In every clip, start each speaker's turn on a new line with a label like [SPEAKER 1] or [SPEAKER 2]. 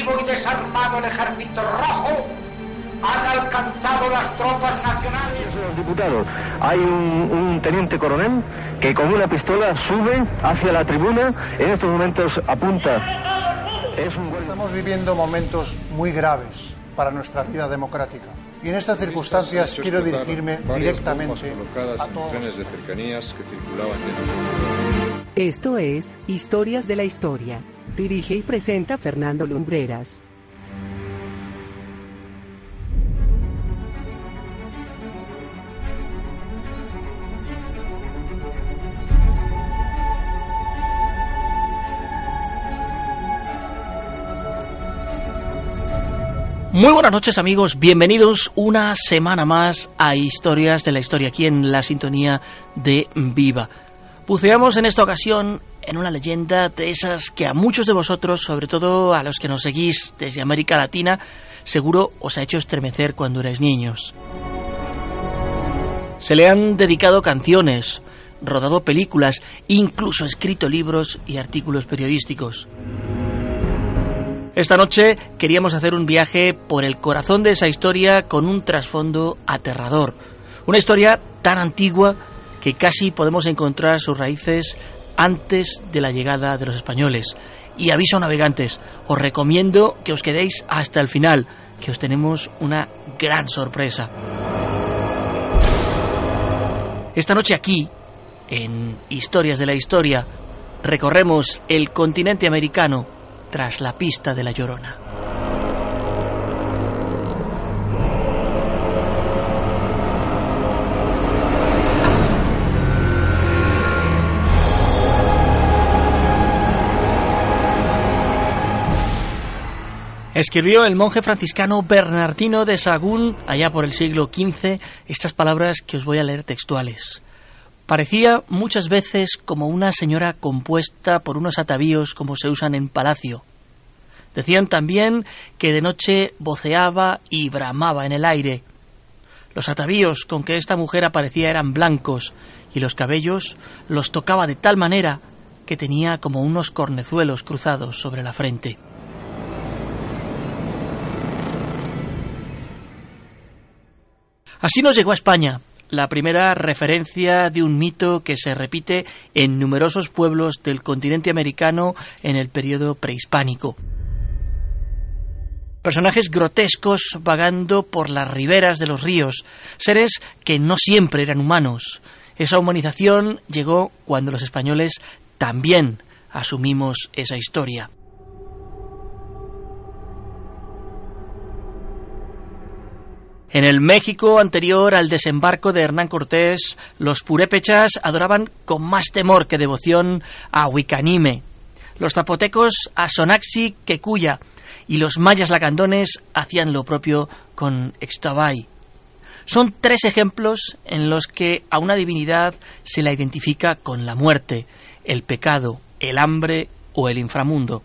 [SPEAKER 1] reactivo y desarmado el ejército rojo, han alcanzado las tropas nacionales.
[SPEAKER 2] Diputados, hay un, un, teniente coronel que con una pistola sube hacia la tribuna, en estos momentos apunta.
[SPEAKER 3] Es un... Estamos viviendo momentos muy graves para nuestra vida democrática. Y en estas circunstancias quiero dirigirme directamente a todos.
[SPEAKER 4] de cercanías que circulaban
[SPEAKER 5] Esto es Historias de la Historia. Dirige y presenta Fernando Lumbreras.
[SPEAKER 6] Muy buenas noches amigos, bienvenidos una semana más a Historias de la Historia aquí en la sintonía de Viva. Buceamos en esta ocasión en una leyenda de esas que a muchos de vosotros, sobre todo a los que nos seguís desde América Latina, seguro os ha hecho estremecer cuando erais niños. Se le han dedicado canciones, rodado películas, incluso escrito libros y artículos periodísticos. Esta noche queríamos hacer un viaje por el corazón de esa historia con un trasfondo aterrador. Una historia tan antigua que casi podemos encontrar sus raíces antes de la llegada de los españoles. Y aviso navegantes, os recomiendo que os quedéis hasta el final, que os tenemos una gran sorpresa. Esta noche aquí, en Historias de la Historia, recorremos el continente americano tras la pista de la Llorona. Escribió el monje franciscano Bernardino de Sagún, allá por el siglo XV, estas palabras que os voy a leer textuales. Parecía muchas veces como una señora compuesta por unos atavíos como se usan en palacio. Decían también que de noche voceaba y bramaba en el aire. Los atavíos con que esta mujer aparecía eran blancos y los cabellos los tocaba de tal manera que tenía como unos cornezuelos cruzados sobre la frente. Así nos llegó a España, la primera referencia de un mito que se repite en numerosos pueblos del continente americano en el periodo prehispánico. Personajes grotescos vagando por las riberas de los ríos, seres que no siempre eran humanos. Esa humanización llegó cuando los españoles también asumimos esa historia. En el México anterior al desembarco de Hernán Cortés, los purépechas adoraban con más temor que devoción a Huicanime, los zapotecos a Sonaxi Quecuya y los mayas lacandones hacían lo propio con Extabay. Son tres ejemplos en los que a una divinidad se la identifica con la muerte, el pecado, el hambre o el inframundo.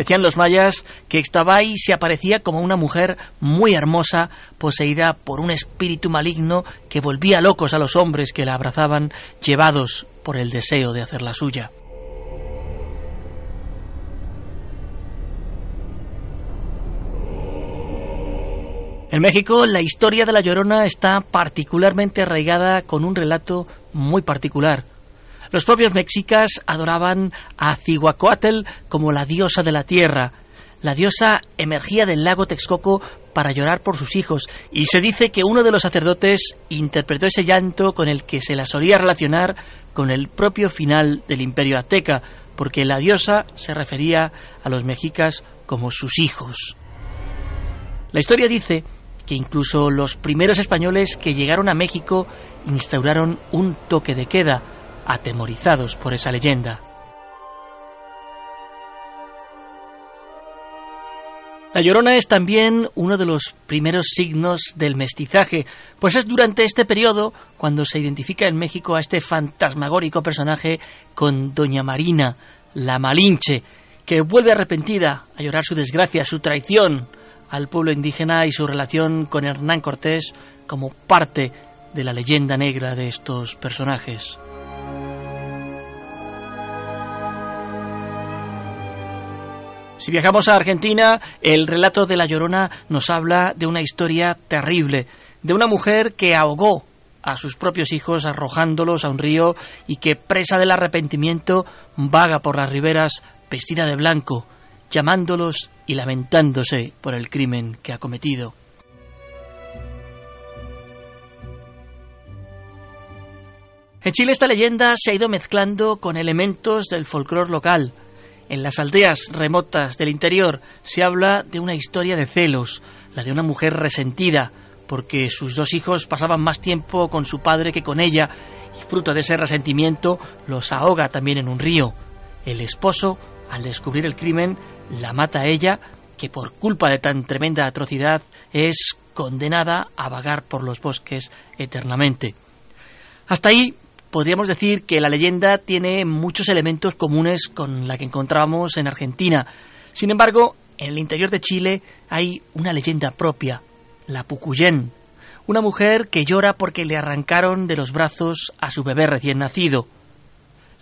[SPEAKER 6] Decían los mayas que Ixtabay se aparecía como una mujer muy hermosa, poseída por un espíritu maligno que volvía locos a los hombres que la abrazaban, llevados por el deseo de hacer la suya. En México, la historia de la Llorona está particularmente arraigada con un relato muy particular, los propios mexicas adoraban a Cihuacóatl como la diosa de la tierra. La diosa emergía del lago Texcoco para llorar por sus hijos, y se dice que uno de los sacerdotes interpretó ese llanto con el que se la solía relacionar con el propio final del imperio azteca, porque la diosa se refería a los mexicas como sus hijos. La historia dice que incluso los primeros españoles que llegaron a México instauraron un toque de queda, atemorizados por esa leyenda. La llorona es también uno de los primeros signos del mestizaje, pues es durante este periodo cuando se identifica en México a este fantasmagórico personaje con Doña Marina, la Malinche, que vuelve arrepentida a llorar su desgracia, su traición al pueblo indígena y su relación con Hernán Cortés como parte de la leyenda negra de estos personajes. Si viajamos a Argentina, el relato de La Llorona nos habla de una historia terrible, de una mujer que ahogó a sus propios hijos arrojándolos a un río y que, presa del arrepentimiento, vaga por las riberas vestida de blanco, llamándolos y lamentándose por el crimen que ha cometido. En Chile esta leyenda se ha ido mezclando con elementos del folclore local. En las aldeas remotas del interior se habla de una historia de celos, la de una mujer resentida, porque sus dos hijos pasaban más tiempo con su padre que con ella, y fruto de ese resentimiento los ahoga también en un río. El esposo, al descubrir el crimen, la mata a ella, que por culpa de tan tremenda atrocidad es condenada a vagar por los bosques eternamente. Hasta ahí podríamos decir que la leyenda tiene muchos elementos comunes con la que encontramos en Argentina. Sin embargo, en el interior de Chile hay una leyenda propia, la Pucuyén, una mujer que llora porque le arrancaron de los brazos a su bebé recién nacido.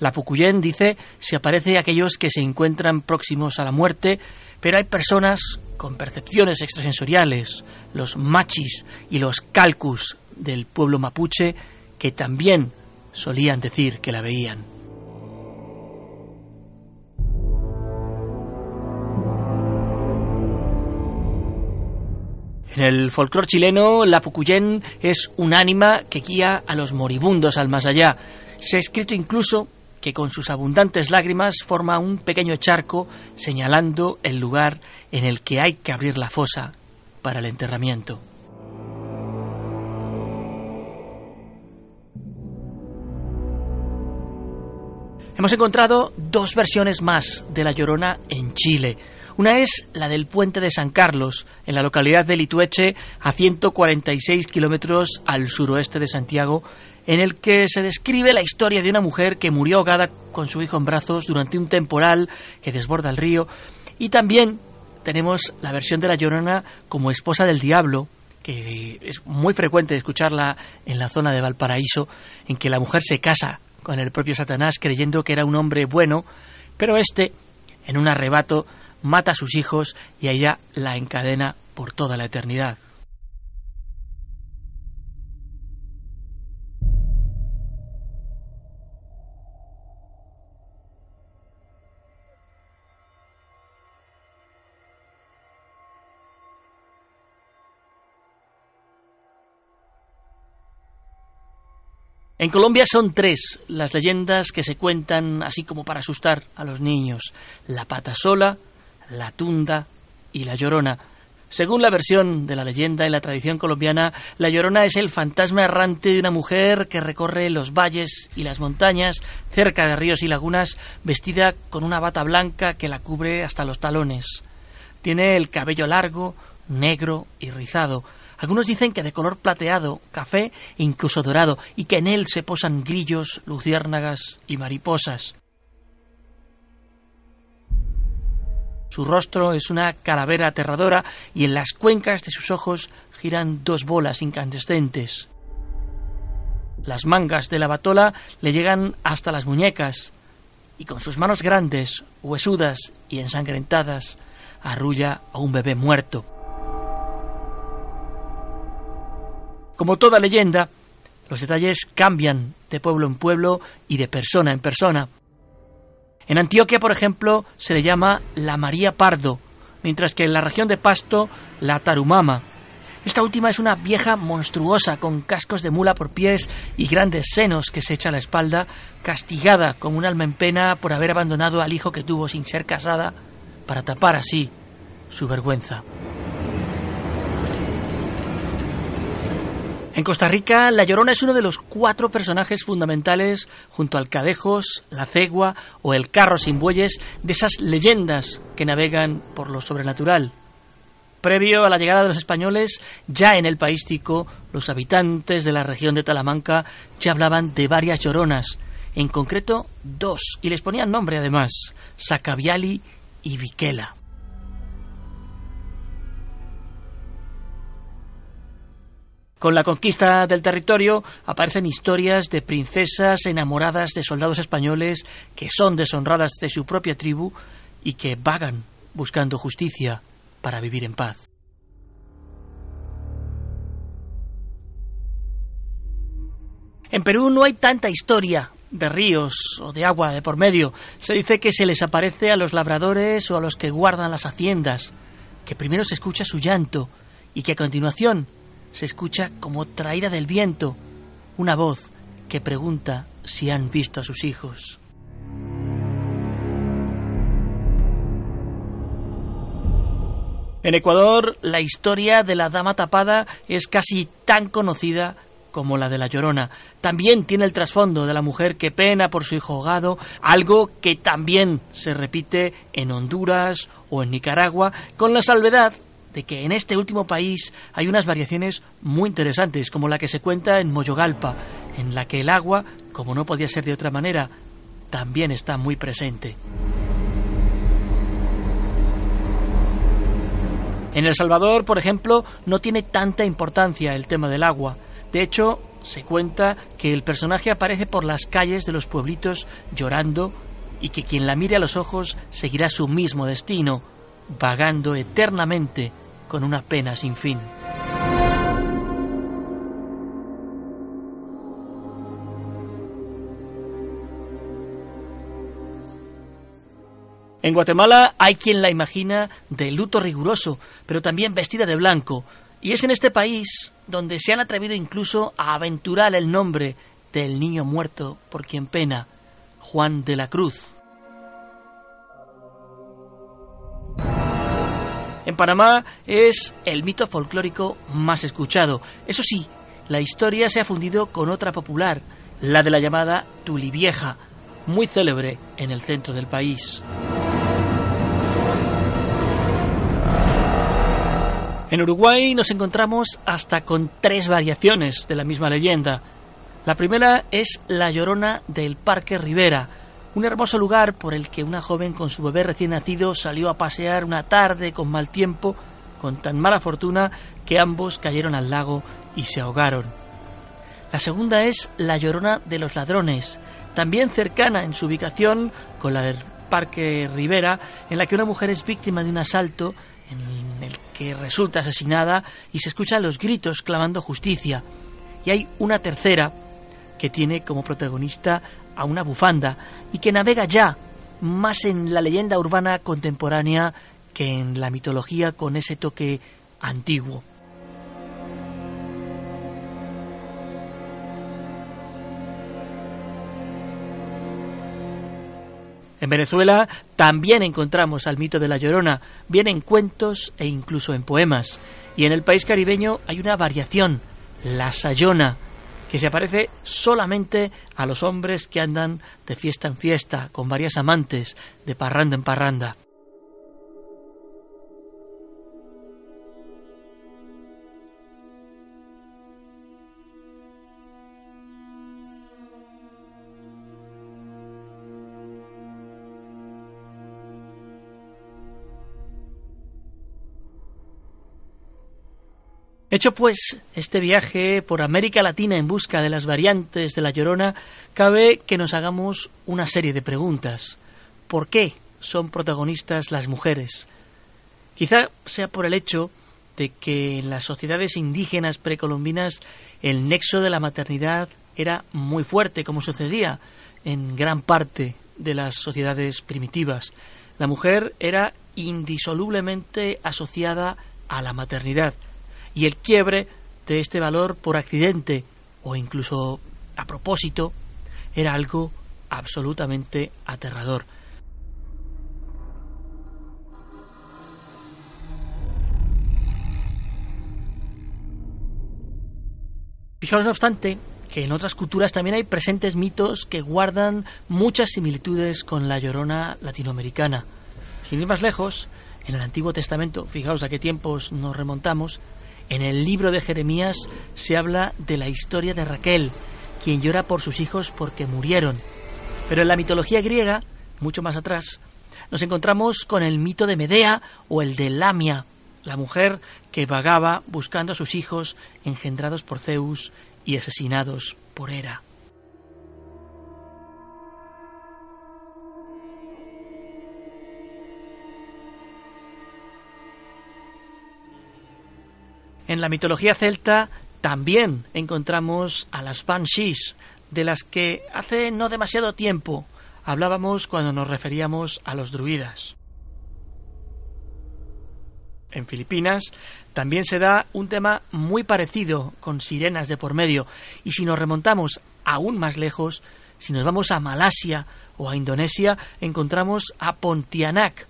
[SPEAKER 6] La Pucuyén dice se aparece a aquellos que se encuentran próximos a la muerte, pero hay personas con percepciones extrasensoriales, los machis y los calcus del pueblo mapuche, que también solían decir que la veían. En el folclore chileno, la Pucuyén es un ánima que guía a los moribundos al más allá. Se ha escrito incluso que con sus abundantes lágrimas forma un pequeño charco señalando el lugar en el que hay que abrir la fosa para el enterramiento. Hemos encontrado dos versiones más de La Llorona en Chile. Una es la del puente de San Carlos, en la localidad de Litueche, a 146 kilómetros al suroeste de Santiago, en el que se describe la historia de una mujer que murió ahogada con su hijo en brazos durante un temporal que desborda el río. Y también tenemos la versión de La Llorona como esposa del diablo, que es muy frecuente escucharla en la zona de Valparaíso, en que la mujer se casa con el propio Satanás creyendo que era un hombre bueno, pero éste, en un arrebato, mata a sus hijos y a ella la encadena por toda la eternidad. En Colombia son tres las leyendas que se cuentan así como para asustar a los niños. La pata sola, la tunda y la llorona. Según la versión de la leyenda y la tradición colombiana, la llorona es el fantasma errante de una mujer que recorre los valles y las montañas cerca de ríos y lagunas vestida con una bata blanca que la cubre hasta los talones. Tiene el cabello largo, negro y rizado algunos dicen que de color plateado, café e incluso dorado, y que en él se posan grillos, luciérnagas y mariposas. Su rostro es una calavera aterradora y en las cuencas de sus ojos giran dos bolas incandescentes. Las mangas de la batola le llegan hasta las muñecas y con sus manos grandes, huesudas y ensangrentadas, arrulla a un bebé muerto. Como toda leyenda, los detalles cambian de pueblo en pueblo y de persona en persona. En Antioquia, por ejemplo, se le llama la María Pardo, mientras que en la región de Pasto, la Tarumama. Esta última es una vieja monstruosa con cascos de mula por pies y grandes senos que se echa a la espalda, castigada como un alma en pena por haber abandonado al hijo que tuvo sin ser casada, para tapar así su vergüenza. En Costa Rica, La Llorona es uno de los cuatro personajes fundamentales, junto al Cadejos, la Cegua o el Carro sin Bueyes, de esas leyendas que navegan por lo sobrenatural. Previo a la llegada de los españoles, ya en el País Tico, los habitantes de la región de Talamanca ya hablaban de varias lloronas, en concreto dos, y les ponían nombre además, Sacaviali y Viquela. Con la conquista del territorio aparecen historias de princesas enamoradas de soldados españoles que son deshonradas de su propia tribu y que vagan buscando justicia para vivir en paz. En Perú no hay tanta historia de ríos o de agua de por medio. Se dice que se les aparece a los labradores o a los que guardan las haciendas, que primero se escucha su llanto y que a continuación se escucha como traída del viento una voz que pregunta si han visto a sus hijos. En Ecuador, la historia de la dama tapada es casi tan conocida como la de la Llorona. También tiene el trasfondo de la mujer que pena por su hijo ahogado, algo que también se repite en Honduras o en Nicaragua, con la salvedad de que en este último país hay unas variaciones muy interesantes, como la que se cuenta en Moyogalpa, en la que el agua, como no podía ser de otra manera, también está muy presente. En El Salvador, por ejemplo, no tiene tanta importancia el tema del agua. De hecho, se cuenta que el personaje aparece por las calles de los pueblitos llorando y que quien la mire a los ojos seguirá su mismo destino, vagando eternamente con una pena sin fin. En Guatemala hay quien la imagina de luto riguroso, pero también vestida de blanco, y es en este país donde se han atrevido incluso a aventurar el nombre del niño muerto por quien pena, Juan de la Cruz. Panamá es el mito folclórico más escuchado. Eso sí, la historia se ha fundido con otra popular, la de la llamada Tulivieja, muy célebre en el centro del país. En Uruguay nos encontramos hasta con tres variaciones de la misma leyenda. La primera es La Llorona del Parque Rivera, un hermoso lugar por el que una joven con su bebé recién nacido salió a pasear una tarde con mal tiempo, con tan mala fortuna que ambos cayeron al lago y se ahogaron. La segunda es La Llorona de los Ladrones, también cercana en su ubicación con la del Parque Rivera, en la que una mujer es víctima de un asalto en el que resulta asesinada y se escuchan los gritos clamando justicia. Y hay una tercera que tiene como protagonista a una bufanda y que navega ya más en la leyenda urbana contemporánea que en la mitología con ese toque antiguo. En Venezuela también encontramos al mito de la Llorona, bien en cuentos e incluso en poemas. Y en el país caribeño hay una variación, la Sayona, que se aparece solamente a los hombres que andan de fiesta en fiesta, con varias amantes, de parranda en parranda. Hecho pues este viaje por América Latina en busca de las variantes de la Llorona, cabe que nos hagamos una serie de preguntas. ¿Por qué son protagonistas las mujeres? Quizá sea por el hecho de que en las sociedades indígenas precolombinas el nexo de la maternidad era muy fuerte, como sucedía en gran parte de las sociedades primitivas. La mujer era indisolublemente asociada a la maternidad y el quiebre de este valor por accidente o incluso a propósito era algo absolutamente aterrador. Fijaos, no obstante, que en otras culturas también hay presentes mitos que guardan muchas similitudes con la llorona latinoamericana. Sin ir más lejos, en el Antiguo Testamento, fijaos a qué tiempos nos remontamos, en el libro de Jeremías se habla de la historia de Raquel, quien llora por sus hijos porque murieron. Pero en la mitología griega, mucho más atrás, nos encontramos con el mito de Medea o el de Lamia, la mujer que vagaba buscando a sus hijos engendrados por Zeus y asesinados por Hera. En la mitología celta también encontramos a las Banshees, de las que hace no demasiado tiempo hablábamos cuando nos referíamos a los druidas. En Filipinas también se da un tema muy parecido, con sirenas de por medio, y si nos remontamos aún más lejos, si nos vamos a Malasia o a Indonesia, encontramos a Pontianak,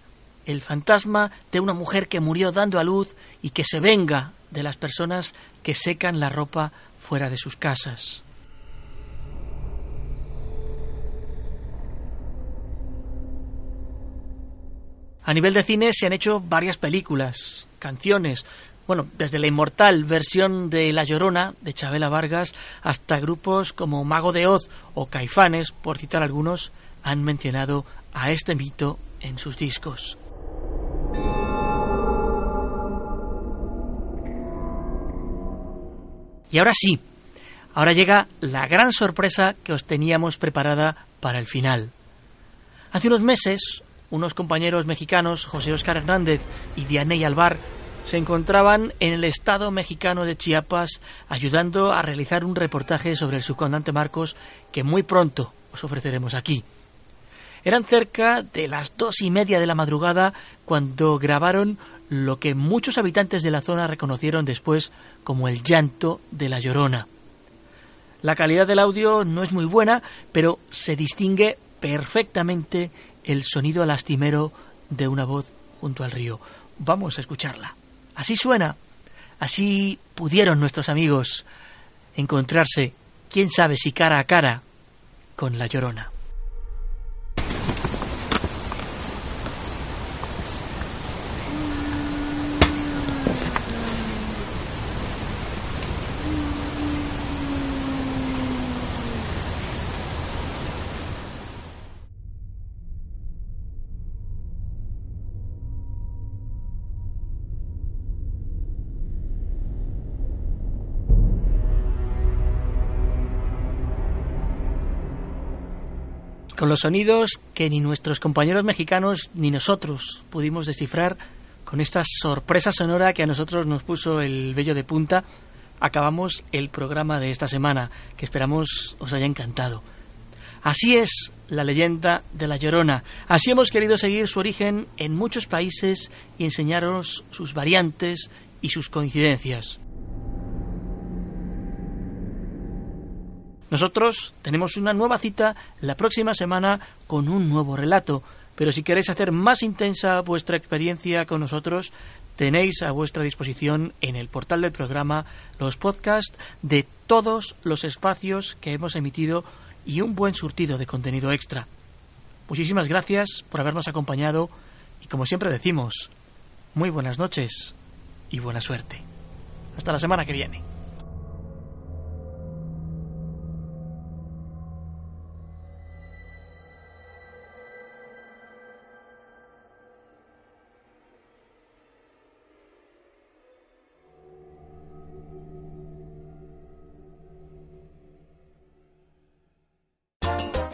[SPEAKER 6] el fantasma de una mujer que murió dando a luz y que se venga de las personas que secan la ropa fuera de sus casas. A nivel de cine se han hecho varias películas, canciones, bueno, desde la inmortal versión de La Llorona de Chabela Vargas hasta grupos como Mago de Oz o Caifanes, por citar algunos, han mencionado a este mito en sus discos. Y ahora sí, ahora llega la gran sorpresa que os teníamos preparada para el final. Hace unos meses, unos compañeros mexicanos, José Oscar Hernández y Dianey Alvar, se encontraban en el estado mexicano de Chiapas ayudando a realizar un reportaje sobre el subcomandante Marcos que muy pronto os ofreceremos aquí. Eran cerca de las dos y media de la madrugada cuando grabaron lo que muchos habitantes de la zona reconocieron después como el llanto de la llorona. La calidad del audio no es muy buena, pero se distingue perfectamente el sonido lastimero de una voz junto al río. Vamos a escucharla. Así suena. Así pudieron nuestros amigos encontrarse, quién sabe si cara a cara, con la llorona. Con los sonidos que ni nuestros compañeros mexicanos ni nosotros pudimos descifrar, con esta sorpresa sonora que a nosotros nos puso el vello de punta, acabamos el programa de esta semana, que esperamos os haya encantado. Así es la leyenda de la Llorona. Así hemos querido seguir su origen en muchos países y enseñaros sus variantes y sus coincidencias. Nosotros tenemos una nueva cita la próxima semana con un nuevo relato, pero si queréis hacer más intensa vuestra experiencia con nosotros, tenéis a vuestra disposición en el portal del programa los podcasts de todos los espacios que hemos emitido y un buen surtido de contenido extra. Muchísimas gracias por habernos acompañado y como siempre decimos, muy buenas noches y buena suerte. Hasta la semana que viene.